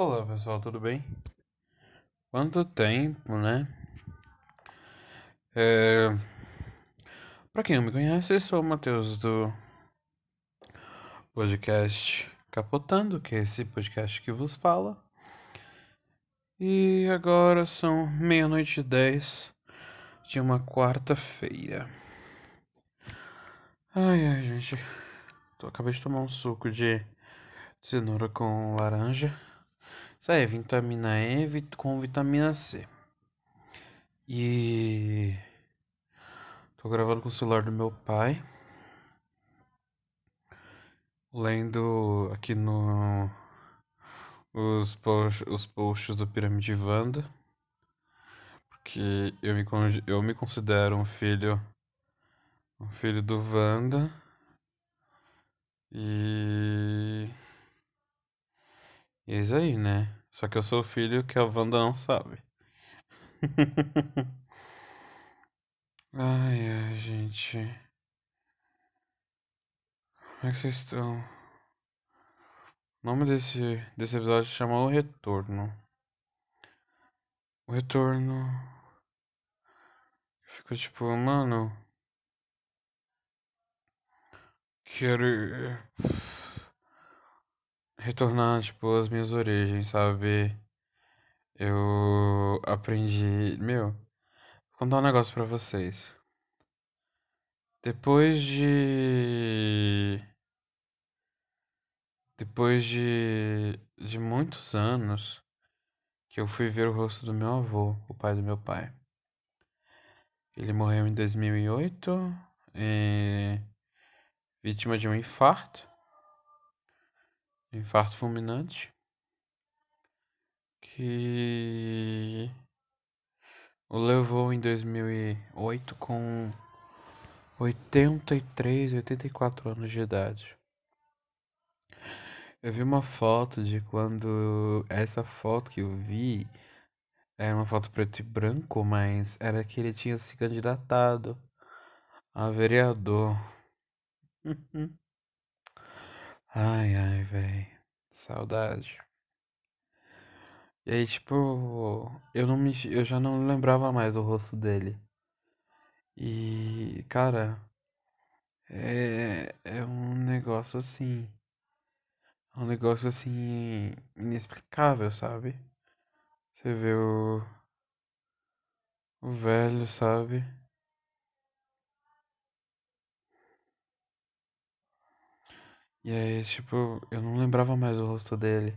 Olá pessoal, tudo bem? Quanto tempo, né? É... Pra quem não me conhece, eu sou o Matheus do podcast Capotando, que é esse podcast que vos fala. E agora são meia-noite e dez de uma quarta-feira. Ai, ai, gente. Tô, acabei de tomar um suco de cenoura com laranja. Isso aí, vitamina E com vitamina C. E tô gravando com o celular do meu pai. Lendo aqui no os, post, os posts do Pirâmide Wanda. Porque eu me, eu me considero um filho um filho do Wanda. E e é isso aí, né? Só que eu sou o filho que a Wanda não sabe. ai, ai, gente. Como é que vocês estão? O nome desse, desse episódio chama O Retorno. O Retorno. Fico tipo, mano. Quero retornar, tipo, às minhas origens, sabe? Eu aprendi. Meu, vou contar um negócio pra vocês. Depois de. Depois de. de muitos anos que eu fui ver o rosto do meu avô, o pai do meu pai. Ele morreu em 2008, e... vítima de um infarto infarto fulminante que o levou em 2008 com 83, 84 anos de idade. Eu vi uma foto de quando essa foto que eu vi era uma foto preto e branco, mas era que ele tinha se candidatado a vereador. Ai, ai, velho. Saudade. E aí, tipo, eu não me, eu já não lembrava mais o rosto dele. E, cara, é, é um negócio assim, é um negócio assim inexplicável, sabe? Você vê o, o velho, sabe? E aí, tipo, eu não lembrava mais o rosto dele.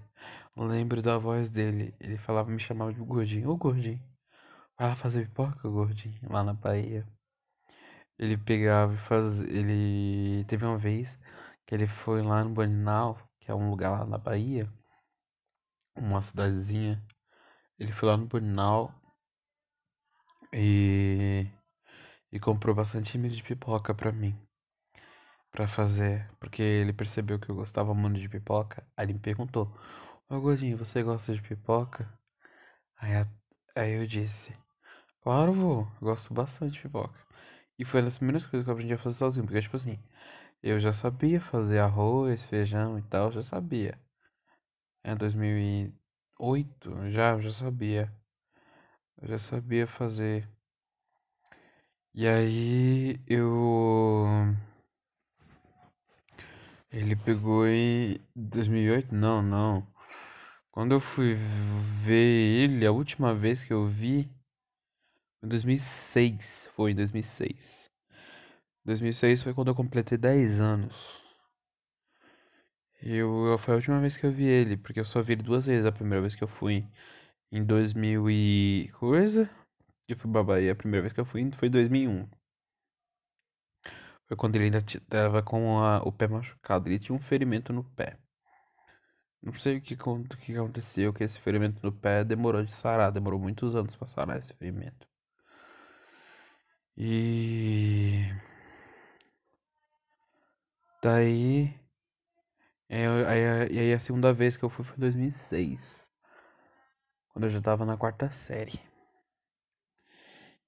Eu lembro da voz dele. Ele falava, me chamava de gordinho. Ô gordinho, vai lá fazer pipoca, gordinho, lá na Bahia. Ele pegava e fazia. Ele teve uma vez que ele foi lá no Boninal, que é um lugar lá na Bahia, uma cidadezinha. Ele foi lá no Boninal e. e comprou bastante milho de pipoca pra mim para fazer, porque ele percebeu que eu gostava muito de pipoca. Aí ele me perguntou: Ô gordinho, você gosta de pipoca? Aí, aí eu disse: Claro, vô, gosto bastante de pipoca. E foi uma das primeiras coisas que eu aprendi a fazer sozinho, porque, tipo assim, eu já sabia fazer arroz, feijão e tal, já sabia. É 2008, já, já sabia. Eu já sabia fazer. E aí eu ele pegou em 2008? Não, não. Quando eu fui ver ele, a última vez que eu vi, em 2006. Foi em 2006. 2006 foi quando eu completei 10 anos. Eu, foi a última vez que eu vi ele, porque eu só vi ele duas vezes. A primeira vez que eu fui em 2000 e coisa, que fui pra Bahia. A primeira vez que eu fui foi em 2001. Foi quando ele ainda tava com a, o pé machucado. Ele tinha um ferimento no pé. Não sei o que, o que aconteceu, que esse ferimento no pé demorou de sarar. Demorou muitos anos pra sarar esse ferimento. E... Daí... É, aí, aí a segunda vez que eu fui foi em 2006. Quando eu já tava na quarta série.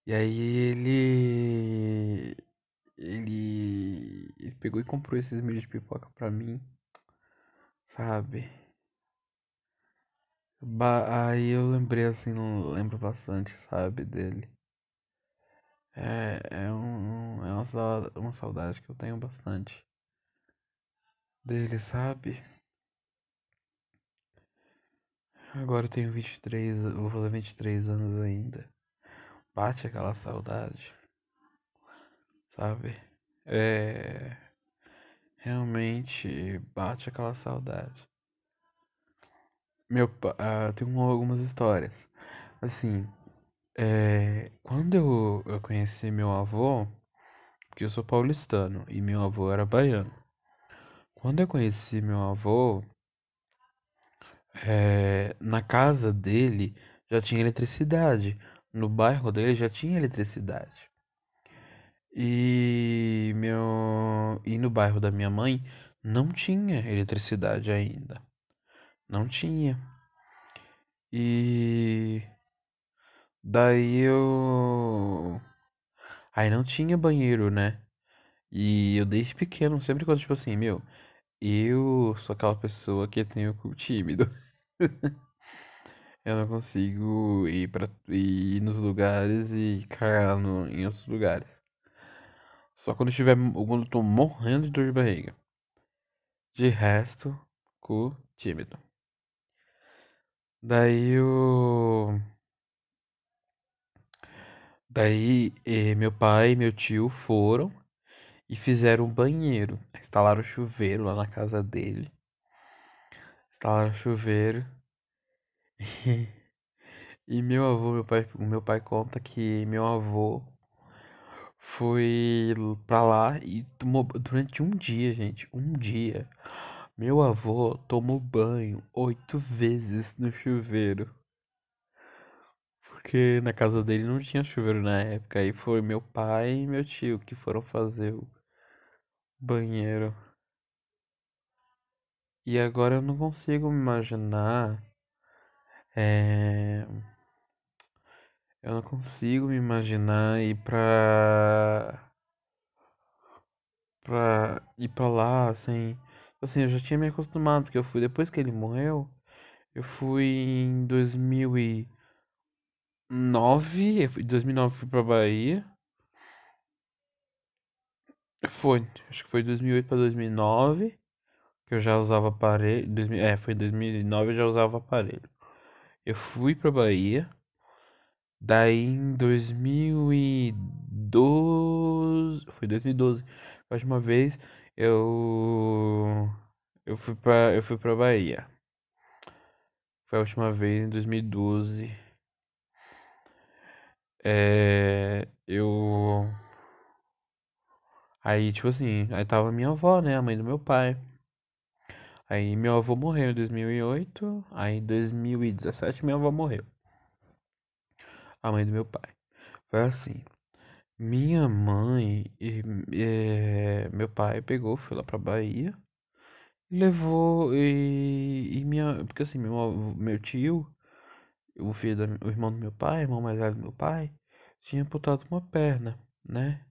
E aí ele ele, ele pegou e comprou esses milhos de pipoca pra mim, sabe? Ba aí eu lembrei assim, lembro bastante, sabe, dele. É, é, um, é uma, saudade, uma saudade que eu tenho bastante dele, sabe? Agora eu tenho 23, vou fazer 23 anos ainda. Bate aquela saudade, sabe? É. Realmente bate aquela saudade. Meu. Ah, tenho algumas histórias. Assim, é, quando eu, eu conheci meu avô, porque eu sou paulistano e meu avô era baiano. Quando eu conheci meu avô, é, na casa dele já tinha eletricidade. No bairro dele já tinha eletricidade. E meu e no bairro da minha mãe não tinha eletricidade ainda. Não tinha. E daí eu aí não tinha banheiro, né? E eu desde pequeno, sempre quando tipo assim, meu, eu sou aquela pessoa que tem o cu tímido. Eu não consigo ir para ir nos lugares e cagar no, em outros lugares. Só quando estiver quando eu tô morrendo de dor de barriga. De resto, cu tímido. Daí eu Daí eh, meu pai e meu tio foram e fizeram um banheiro. Instalaram chuveiro lá na casa dele. Instalaram chuveiro. E meu avô, meu pai, o meu pai conta que meu avô foi pra lá e tomou durante um dia, gente, um dia. Meu avô tomou banho oito vezes no chuveiro. Porque na casa dele não tinha chuveiro na época. Aí foi meu pai e meu tio que foram fazer o banheiro. E agora eu não consigo me imaginar. É... Eu não consigo me imaginar ir pra. pra ir pra lá, assim. Assim, eu já tinha me acostumado, porque eu fui depois que ele morreu. Eu fui em 2009. Eu fui, em 2009 fui pra Bahia. Foi, acho que foi 2008 pra 2009 que eu já usava aparelho. 2000, é, foi em 2009 eu já usava aparelho. Eu fui pra Bahia. Daí em 2012. Foi 2012. A última vez eu. Eu fui pra, eu fui pra Bahia. Foi a última vez em 2012. É. Eu. Aí, tipo assim, aí tava minha avó, né? A mãe do meu pai. Aí meu avô morreu em 2008. Aí em 2017 minha avó morreu. A mãe do meu pai. Foi assim. Minha mãe e, e meu pai pegou, foi lá pra Bahia. Levou e, e minha. Porque assim, meu, meu tio, o filho da, o irmão do meu pai, irmão mais velho do meu pai, tinha amputado uma perna, né?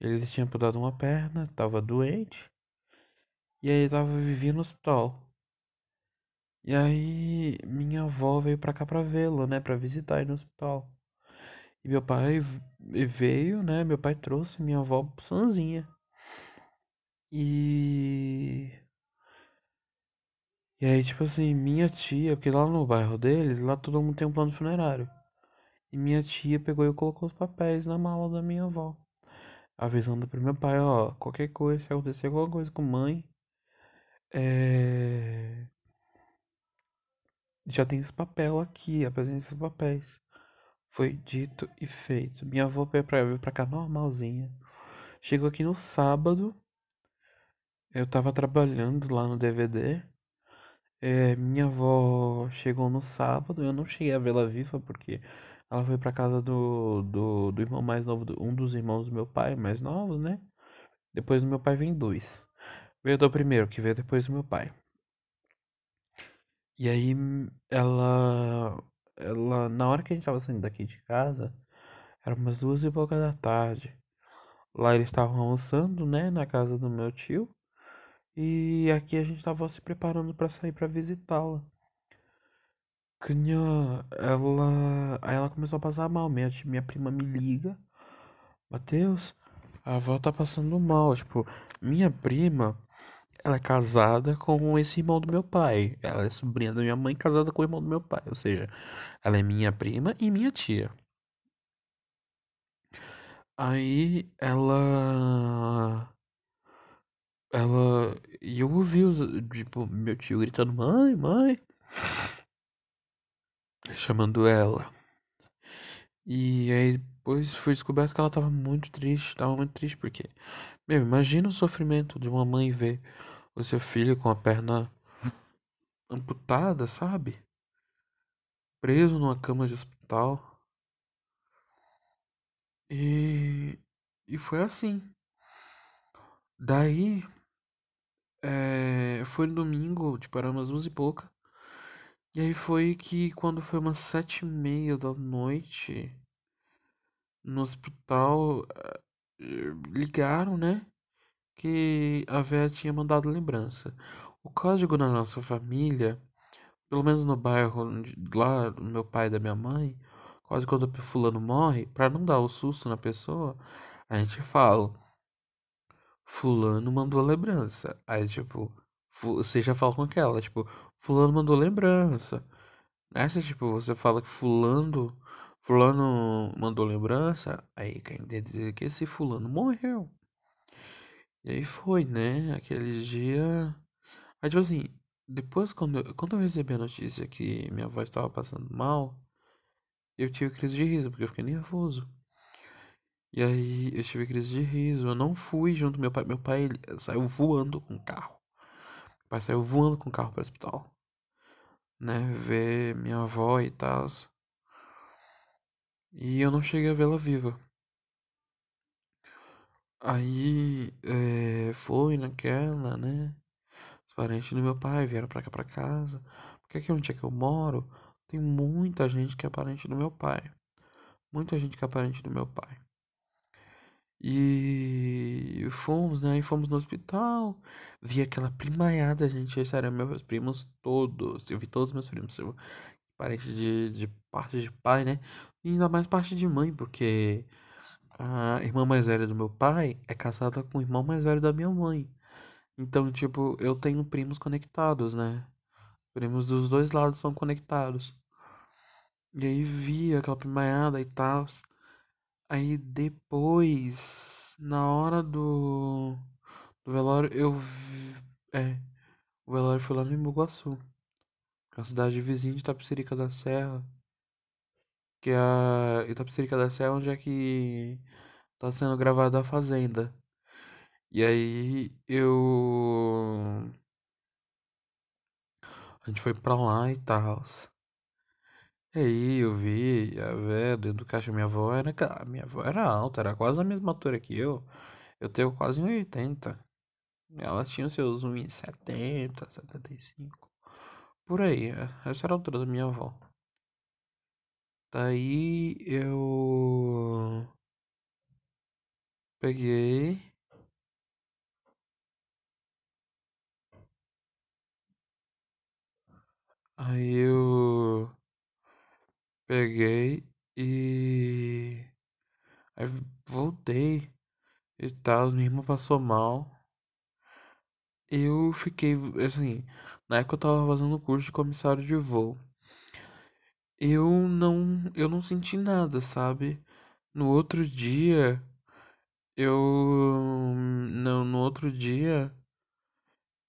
Ele tinha amputado uma perna, tava doente. E aí tava vivendo no hospital. E aí minha avó veio pra cá pra vê-lo, né? Pra visitar ele no hospital. E meu pai veio, né? Meu pai trouxe minha avó sozinha. E. E aí, tipo assim, minha tia, porque lá no bairro deles, lá todo mundo tem um plano funerário. E minha tia pegou e colocou os papéis na mala da minha avó. Avisando pro meu pai, ó, qualquer coisa, se acontecer alguma coisa com mãe, é... Já tem esse papel aqui, apresenta esses papéis. Foi dito e feito. Minha avó veio pra, veio pra cá normalzinha. Chegou aqui no sábado. Eu tava trabalhando lá no DVD. É, minha avó chegou no sábado. Eu não cheguei a vê-la viva porque ela foi pra casa do, do, do irmão mais novo, um dos irmãos do meu pai, mais novos, né? Depois do meu pai vem dois. Veio do primeiro, que veio depois do meu pai. E aí ela ela na hora que a gente tava saindo daqui de casa, era umas duas e pouca da tarde. Lá eles estavam almoçando, né, na casa do meu tio. E aqui a gente tava se preparando para sair para visitá-la. Canhã, ela. Aí ela começou a passar mal. Minha, minha prima me liga. Matheus, a avó tá passando mal. Tipo, minha prima, ela é casada com esse irmão do meu pai. Ela é sobrinha da minha mãe, casada com o irmão do meu pai. Ou seja, ela é minha prima e minha tia. Aí ela. Ela. E eu ouvi os, tipo, meu tio gritando: Mãe, mãe. Chamando ela. E aí depois foi descoberto que ela tava muito triste. Tava muito triste porque. Meu, imagina o sofrimento de uma mãe ver o seu filho com a perna amputada, sabe? Preso numa cama de hospital. E, e foi assim. Daí, é, foi no domingo, tipo, era umas duas e pouca. E aí foi que quando foi umas sete e meia da noite, no hospital, eh, ligaram, né? Que a véia tinha mandado lembrança. O código da nossa família, pelo menos no bairro lá do meu pai e da minha mãe, quase quando o fulano morre, para não dar o susto na pessoa, a gente fala: Fulano mandou lembrança. Aí, tipo, você já fala com aquela, tipo, Fulano mandou lembrança. Nessa, tipo, você fala que Fulano, Fulano mandou lembrança, aí quer dizer que esse Fulano morreu. E aí foi, né? Aquele dia. Aí, tipo assim, depois, quando eu, quando eu recebi a notícia que minha avó estava passando mal eu tive crise de riso, porque eu fiquei nervoso. E aí eu tive crise de riso. Eu não fui junto meu pai. Meu pai saiu voando com o carro. Meu pai saiu voando com o carro para o hospital. Né? Ver minha avó e tal. E eu não cheguei a vê-la viva. Aí é, foi naquela, né? Os parentes do meu pai vieram pra cá pra casa. Porque aqui onde é que eu moro, tem muita gente que é parente do meu pai. Muita gente que é parente do meu pai. E fomos, né? E fomos no hospital. Vi aquela primaiada, gente. Esses eram meus primos todos. Eu vi todos meus primos. Eu, parente de, de parte de pai, né? E ainda mais parte de mãe, porque a irmã mais velha do meu pai é casada com o irmão mais velho da minha mãe. Então, tipo, eu tenho primos conectados, né? Primos dos dois lados são conectados. E aí via aquela primaiada e tal. Aí depois, na hora do, do velório, eu vi. É, o velório foi lá no Imbuguaçu, é a cidade vizinha de Itapecerica da Serra. Que é a Itapecerica da Serra onde é que tá sendo gravada a Fazenda. E aí eu a gente foi pra lá e tal. E aí eu vi a véia dentro do caixa. Minha avó era. Minha avó era alta, era quase a mesma altura que eu. Eu tenho quase 1,80. Ela tinha os seus 1,70, 75. Por aí, é, essa era a altura da minha avó. Daí eu. Peguei. Aí eu peguei e aí voltei e tal, minha irmã passou mal. Eu fiquei assim, na época eu tava fazendo curso de comissário de voo. Eu não, eu não senti nada, sabe? No outro dia, eu não, no outro dia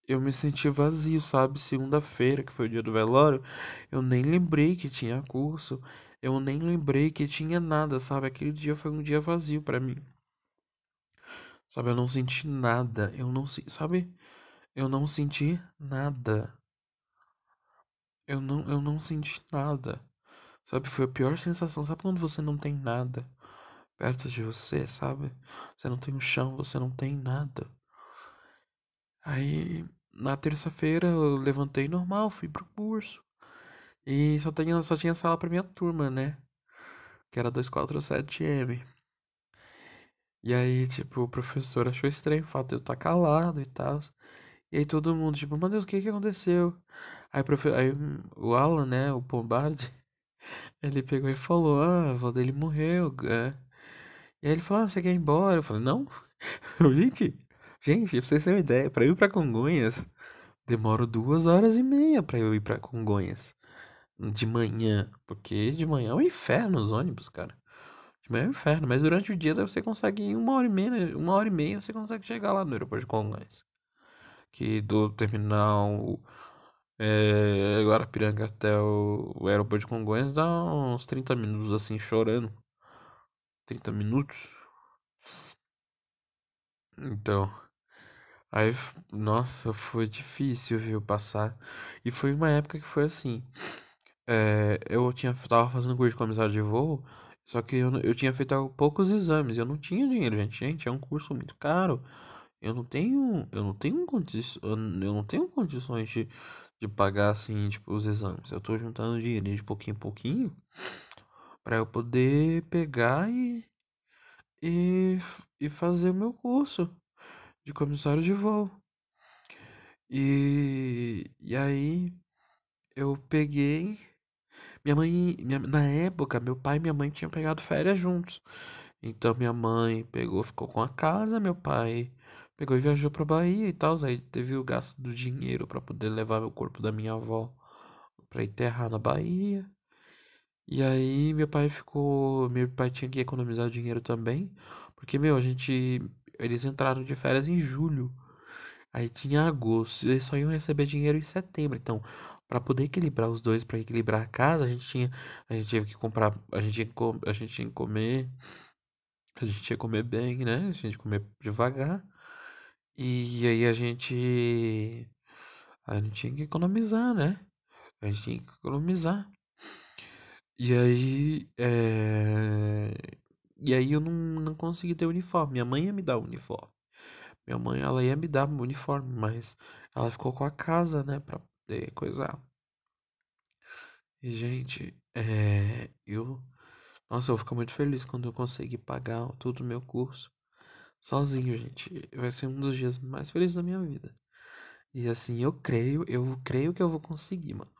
eu me senti vazio, sabe? Segunda-feira, que foi o dia do velório, eu nem lembrei que tinha curso, eu nem lembrei que tinha nada, sabe? Aquele dia foi um dia vazio para mim. Sabe, eu não senti nada, eu não, sabe? Eu não senti nada. Eu não, eu não senti nada. Sabe, foi a pior sensação. Sabe quando você não tem nada perto de você, sabe? Você não tem um chão, você não tem nada. Aí na terça-feira eu levantei normal, fui pro curso. E só tinha, só tinha sala pra minha turma, né? Que era 247M. E aí, tipo, o professor achou estranho o fato de eu estar calado e tal. E aí todo mundo, tipo, meu Deus, o que que aconteceu? Aí, profe... aí o Alan, né, o Pombardi, ele pegou e falou, ah, a avó dele morreu, é. E aí ele falou, ah, você quer ir embora? Eu falei, não. gente, gente, pra vocês terem uma ideia, pra eu ir pra Congonhas, demoro duas horas e meia pra eu ir pra Congonhas. De manhã, porque de manhã é um inferno os ônibus, cara. De manhã é um inferno, mas durante o dia você consegue em uma hora e meia, uma hora e meia você consegue chegar lá no aeroporto de Congonhas. Que do terminal é, Guarapiranga até o, o aeroporto de Congonhas dá uns 30 minutos assim, chorando. 30 minutos. Então, aí, nossa, foi difícil, viu, passar. E foi uma época que foi assim. É, eu tinha, tava fazendo curso de comissário de voo, só que eu, eu tinha feito poucos exames. Eu não tinha dinheiro, gente. Gente, é um curso muito caro. Eu não tenho, eu não tenho condições, eu não tenho condições de, de pagar assim, tipo, os exames. Eu tô juntando dinheiro de pouquinho em pouquinho para eu poder pegar e, e e fazer o meu curso de comissário de voo. E e aí eu peguei minha mãe, minha, na época, meu pai e minha mãe tinham pegado férias juntos. Então minha mãe pegou, ficou com a casa, meu pai pegou e viajou pra Bahia e tal. Aí teve o gasto do dinheiro para poder levar o corpo da minha avó para enterrar na Bahia. E aí meu pai ficou, meu pai tinha que economizar dinheiro também, porque meu, a gente eles entraram de férias em julho. Aí tinha agosto, eles só iam receber dinheiro em setembro. Então, para poder equilibrar os dois, para equilibrar a casa, a gente tinha, a gente teve que comprar, a gente tinha, a gente tinha que comer, a gente tinha que comer bem, né? A gente que comer devagar. E aí a gente a gente tinha que economizar, né? A gente tinha que economizar. E aí, é... E aí eu não, não consegui ter uniforme. Minha mãe ia me dar o uniforme. Minha mãe, ela ia me dar o uniforme, mas ela ficou com a casa, né, pra poder coisar. E, gente, é... Eu... Nossa, eu ficar muito feliz quando eu conseguir pagar todo o meu curso. Sozinho, gente. Vai ser um dos dias mais felizes da minha vida. E assim, eu creio, eu creio que eu vou conseguir, mano.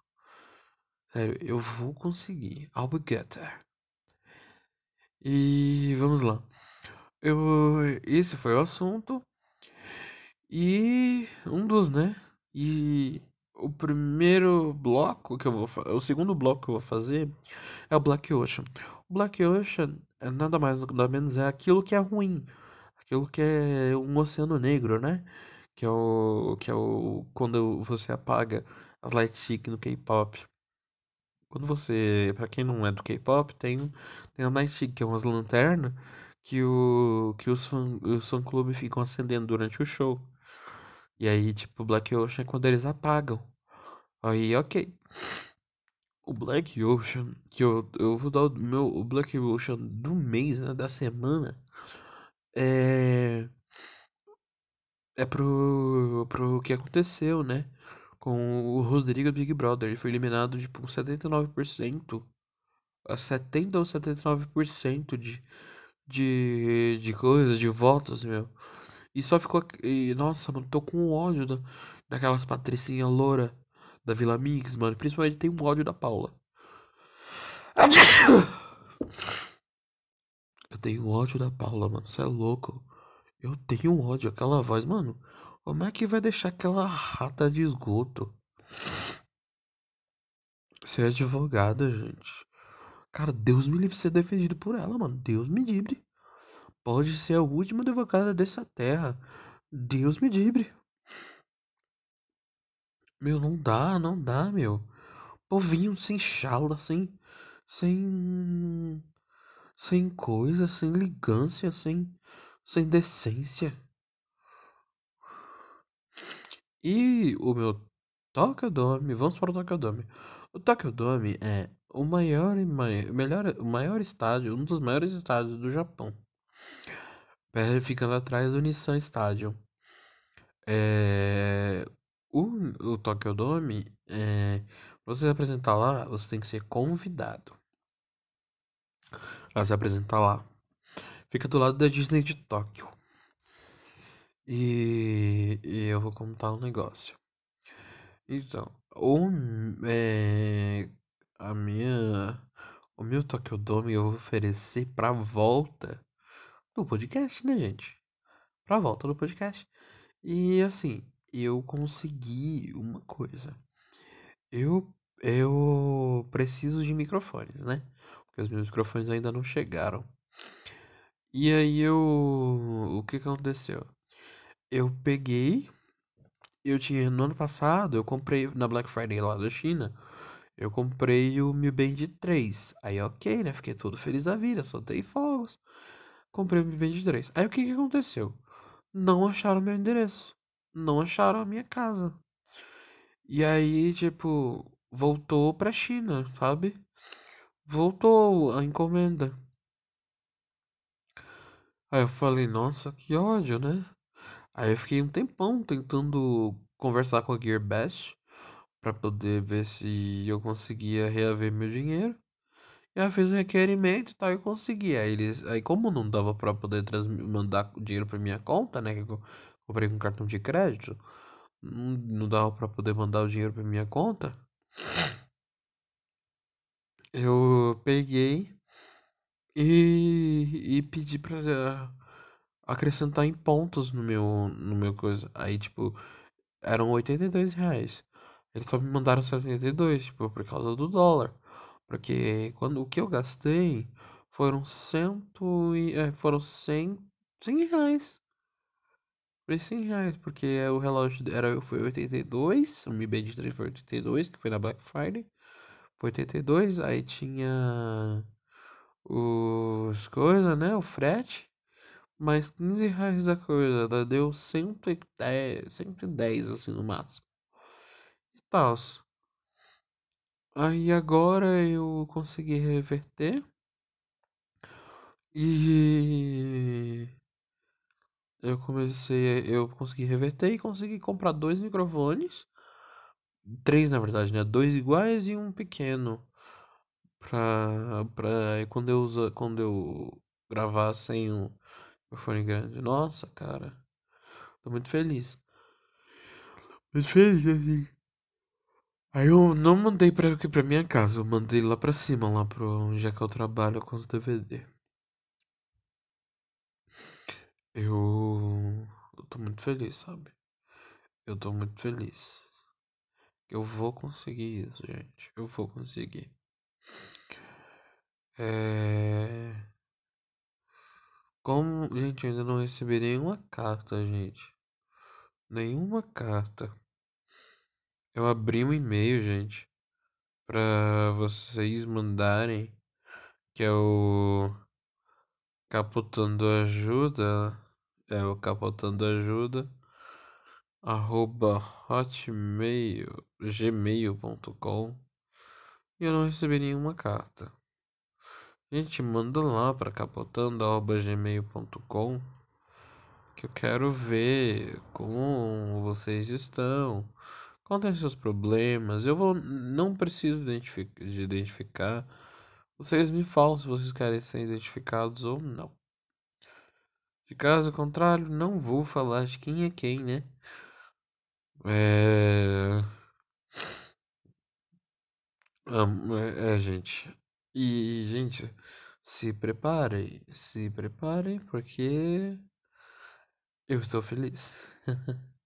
Sério, eu vou conseguir. I'll be get there. E vamos lá. Eu, esse foi o assunto. E um dos, né? E o primeiro bloco que eu vou o segundo bloco que eu vou fazer é o Black Ocean. O Black Ocean é nada mais nada menos é aquilo que é ruim, aquilo que é um oceano negro, né? Que é o que é o quando você apaga as light stick no K-pop. Quando você, para quem não é do K-pop, tem tem a Night Chic, que é umas lanternas que o que os fã, os fã clube ficam acendendo durante o show. E aí, tipo, Black Ocean é quando eles apagam. Aí, OK. O Black Ocean, que eu, eu vou dar o meu o Black Ocean do mês, né, da semana, é é pro pro que aconteceu, né? com o Rodrigo Big Brother. Ele foi eliminado tipo, com 79%. A 70 ou 79% de, de, de coisas, de votos, meu. E só ficou. E, nossa, mano, tô com ódio da, daquelas patricinhas loura da Vila Mix, mano. Principalmente tem um ódio da Paula. Eu tenho ódio da Paula, mano. Você é louco. Eu tenho ódio. Aquela voz, mano. Como é que vai deixar aquela rata de esgoto ser advogada, gente? Cara, Deus me livre de ser defendido por ela, mano. Deus me livre. Pode ser a última advogada dessa terra. Deus me livre. Meu, não dá, não dá, meu. Povinho sem chala, sem. Sem. Sem coisa, sem ligância, sem. Sem decência. E o meu Tokyo-Dome, vamos para o Tokyo-Dome. O Tokyo-Dome é o maior e mai- melhor, o maior estádio, um dos maiores estádios do Japão. Ficando atrás do Nissan Stadium. É, o, o Tokyo Dome, é, você se apresentar lá, você tem que ser convidado a se apresentar lá. Fica do lado da Disney de Tóquio. E, e eu vou contar um negócio. Então, o, é, a minha, o meu Tokyo Dome eu vou oferecer pra volta do podcast, né, gente? Pra volta do podcast. E assim, eu consegui uma coisa. Eu, eu preciso de microfones, né? Porque os meus microfones ainda não chegaram. E aí eu. O que aconteceu? Eu peguei. Eu tinha. No ano passado, eu comprei na Black Friday lá da China. Eu comprei o Mi Band 3. Aí, ok, né? Fiquei todo feliz da vida, soltei fogos. Comprei o Mi Band 3. Aí o que que aconteceu? Não acharam meu endereço. Não acharam a minha casa. E aí, tipo, voltou pra China, sabe? Voltou a encomenda. Aí eu falei, nossa, que ódio, né? Aí eu fiquei um tempão tentando conversar com a Gearbest para poder ver se eu conseguia reaver meu dinheiro. E ela fez um requerimento e tal, eu consegui. Aí eles, aí como não dava para poder mandar dinheiro para minha conta, né, que eu comprei com cartão de crédito, não, não dava para poder mandar o dinheiro para minha conta. Eu peguei e, e pedi pra acrescentar em pontos no meu, no meu coisa. Aí, tipo, eram 82 reais. Eles só me mandaram 72, tipo, por causa do dólar. Porque quando o que eu gastei foram cento e, é, foram 100, 100 reais. Foi 100 reais, porque o relógio era, foi 82, o Mi Band 3 foi 82, que foi na Black Friday. Foi 82, aí tinha os coisas, né? O frete. Mais 15 reais da coisa. Deu 110, 110 assim no máximo. E tal. Aí agora eu consegui reverter. E eu comecei, eu consegui reverter e consegui comprar dois microfones. Três, na verdade, né? Dois iguais e um pequeno. Pra, pra quando eu usa, quando eu gravar sem o microfone grande. Nossa, cara. Tô muito feliz. Muito feliz, assim. Aí eu não mandei pra, aqui minha casa, eu mandei lá pra cima, lá pro onde é que eu trabalho com os DVD. Eu, eu tô muito feliz, sabe? Eu tô muito feliz. Eu vou conseguir isso, gente. Eu vou conseguir. É... Como, gente, eu ainda não recebi nenhuma carta, gente. Nenhuma carta. Eu abri um e-mail, gente, para vocês mandarem, que é o Capotando Ajuda, é o Capotando Ajuda, arroba hotmail, gmail.com e eu não recebi nenhuma carta. Gente, manda lá para capotando.gmail.com que eu quero ver como vocês estão, contem seus problemas. Eu vou, não preciso identificar, de identificar. Vocês me falam se vocês querem ser identificados ou não. De caso contrário, não vou falar de quem é quem, né? É. É, é, gente. E, gente, se preparem, se preparem, porque eu estou feliz.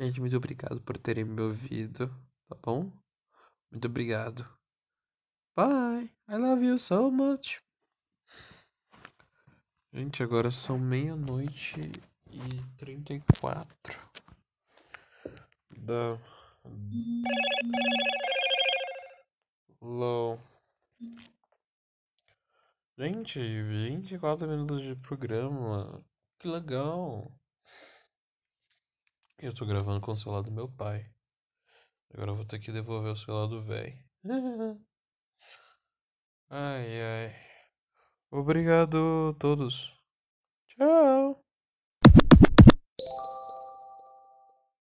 Gente, muito obrigado por terem me ouvido, tá bom? Muito obrigado. Bye. I love you so much. Gente, agora são meia-noite e trinta e quatro da Low. Gente, 24 minutos de programa. Que legal. Eu tô gravando com o celular do meu pai. Agora eu vou ter que devolver o celular do velho. ai, ai. Obrigado a todos. Tchau.